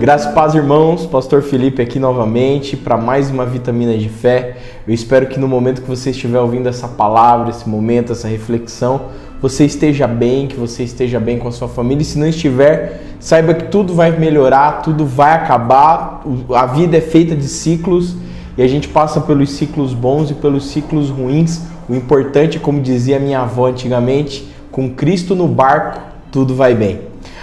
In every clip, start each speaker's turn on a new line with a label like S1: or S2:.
S1: Graças paz, irmãos. Pastor Felipe aqui novamente para mais uma vitamina de fé. Eu espero que no momento que você estiver ouvindo essa palavra, esse momento, essa reflexão, você esteja bem, que você esteja bem com a sua família. E se não estiver, saiba que tudo vai melhorar, tudo vai acabar. A vida é feita de ciclos e a gente passa pelos ciclos bons e pelos ciclos ruins. O importante, como dizia minha avó antigamente, com Cristo no barco, tudo vai bem.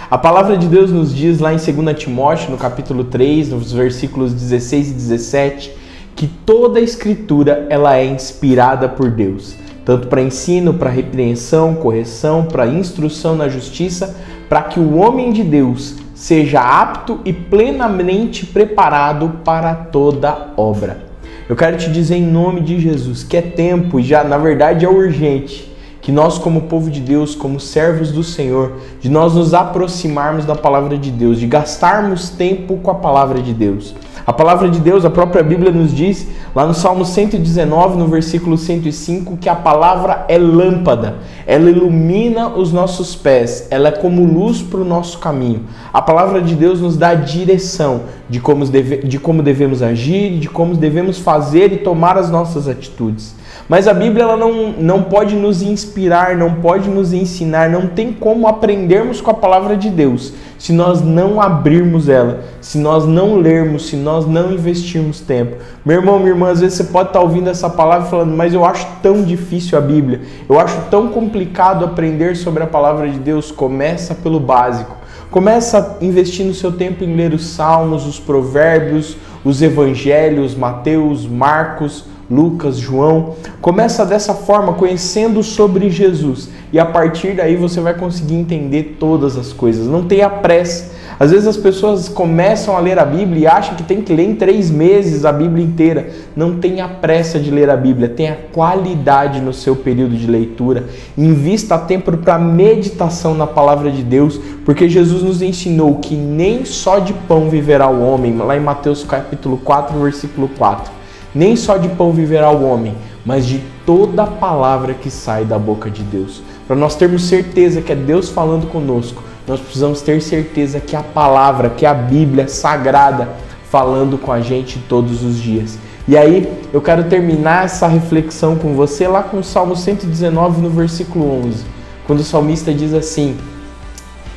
S1: A palavra de Deus nos diz lá em 2 Timóteo, no capítulo 3, nos versículos 16 e 17, que toda a escritura ela é inspirada por Deus, tanto para ensino, para repreensão, correção, para instrução na justiça, para que o homem de Deus seja apto e plenamente preparado para toda obra. Eu quero te dizer em nome de Jesus que é tempo e já na verdade é urgente que nós, como povo de Deus, como servos do Senhor, de nós nos aproximarmos da palavra de Deus, de gastarmos tempo com a palavra de Deus. A palavra de Deus, a própria Bíblia nos diz, lá no Salmo 119, no versículo 105, que a palavra é lâmpada, ela ilumina os nossos pés, ela é como luz para o nosso caminho. A palavra de Deus nos dá direção de como, deve, de como devemos agir, de como devemos fazer e tomar as nossas atitudes. Mas a Bíblia ela não, não pode nos inspirar, não pode nos ensinar, não tem como aprendermos com a palavra de Deus se nós não abrirmos ela, se nós não lermos, se nós não investirmos tempo. Meu irmão, minha irmã, às vezes você pode estar ouvindo essa palavra falando, mas eu acho tão difícil a Bíblia, eu acho tão complicado aprender sobre a palavra de Deus. Começa pelo básico. Começa no seu tempo em ler os salmos, os provérbios, os evangelhos, Mateus, Marcos, Lucas, João. Começa dessa forma, conhecendo sobre Jesus. E a partir daí você vai conseguir entender todas as coisas. Não tenha pressa. Às vezes as pessoas começam a ler a Bíblia e acham que tem que ler em três meses a Bíblia inteira. Não tenha pressa de ler a Bíblia, tenha qualidade no seu período de leitura. Invista tempo para meditação na palavra de Deus, porque Jesus nos ensinou que nem só de pão viverá o homem, lá em Mateus capítulo 4, versículo 4. Nem só de pão viverá o homem, mas de toda palavra que sai da boca de Deus. Para nós termos certeza que é Deus falando conosco, nós precisamos ter certeza que a palavra, que a Bíblia sagrada falando com a gente todos os dias. E aí, eu quero terminar essa reflexão com você lá com o Salmo 119, no versículo 11, quando o salmista diz assim: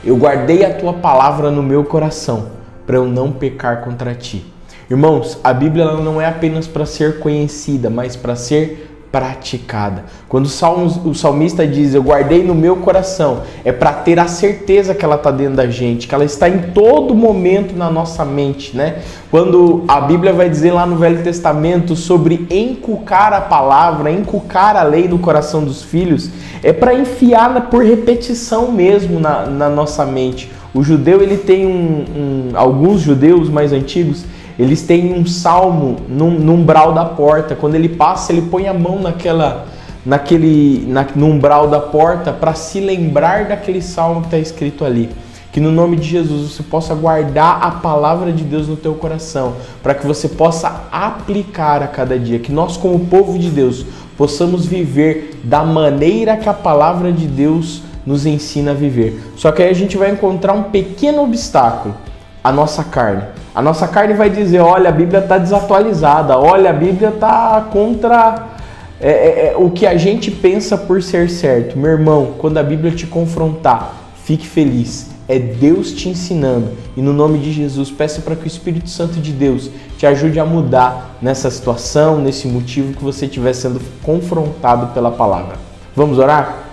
S1: Eu guardei a tua palavra no meu coração, para eu não pecar contra ti. Irmãos, a Bíblia não é apenas para ser conhecida, mas para ser praticada. Quando o salmista diz, eu guardei no meu coração, é para ter a certeza que ela está dentro da gente, que ela está em todo momento na nossa mente, né? Quando a Bíblia vai dizer lá no Velho Testamento sobre encucar a palavra, encucar a lei no coração dos filhos, é para enfiar por repetição mesmo na, na, nossa mente. O judeu, ele tem um, um alguns judeus mais antigos, eles têm um salmo no, no umbral da porta. Quando ele passa, ele põe a mão naquela, naquele, na, no umbral da porta para se lembrar daquele salmo que está escrito ali. Que no nome de Jesus você possa guardar a palavra de Deus no teu coração, para que você possa aplicar a cada dia. Que nós, como povo de Deus, possamos viver da maneira que a palavra de Deus nos ensina a viver. Só que aí a gente vai encontrar um pequeno obstáculo a nossa carne. A nossa carne vai dizer: olha, a Bíblia está desatualizada, olha, a Bíblia está contra é, é, é, o que a gente pensa por ser certo. Meu irmão, quando a Bíblia te confrontar, fique feliz. É Deus te ensinando. E no nome de Jesus, peça para que o Espírito Santo de Deus te ajude a mudar nessa situação, nesse motivo que você estiver sendo confrontado pela palavra. Vamos orar?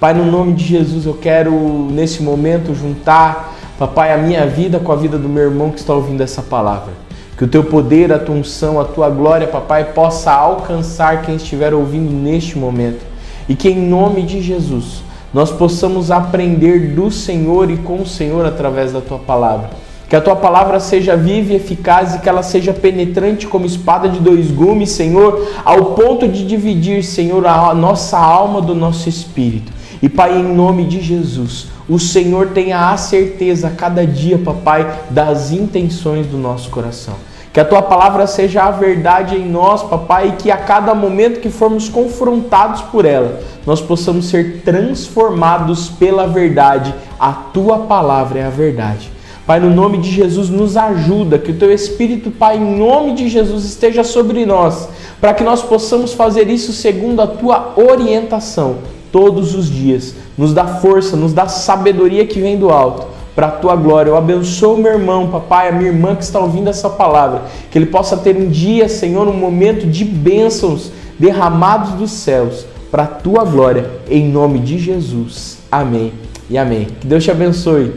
S1: Pai, no nome de Jesus, eu quero nesse momento juntar Papai, a minha vida com a vida do meu irmão que está ouvindo essa palavra. Que o teu poder, a tua unção, a tua glória, papai, possa alcançar quem estiver ouvindo neste momento. E que em nome de Jesus nós possamos aprender do Senhor e com o Senhor através da tua palavra. Que a tua palavra seja viva e eficaz e que ela seja penetrante como espada de dois gumes, Senhor, ao ponto de dividir, Senhor, a nossa alma do nosso espírito. E Pai, em nome de Jesus, o Senhor tenha a certeza a cada dia, papai, das intenções do nosso coração. Que a tua palavra seja a verdade em nós, papai, e que a cada momento que formos confrontados por ela, nós possamos ser transformados pela verdade. A tua palavra é a verdade. Pai, no nome de Jesus, nos ajuda, que o teu Espírito, Pai, em nome de Jesus, esteja sobre nós, para que nós possamos fazer isso segundo a tua orientação todos os dias. Nos dá força, nos dá sabedoria que vem do alto para a tua glória. Eu abençoo meu irmão, papai, a minha irmã que está ouvindo essa palavra, que ele possa ter um dia, Senhor, um momento de bênçãos derramados dos céus para a tua glória, em nome de Jesus. Amém e amém. Que Deus te abençoe.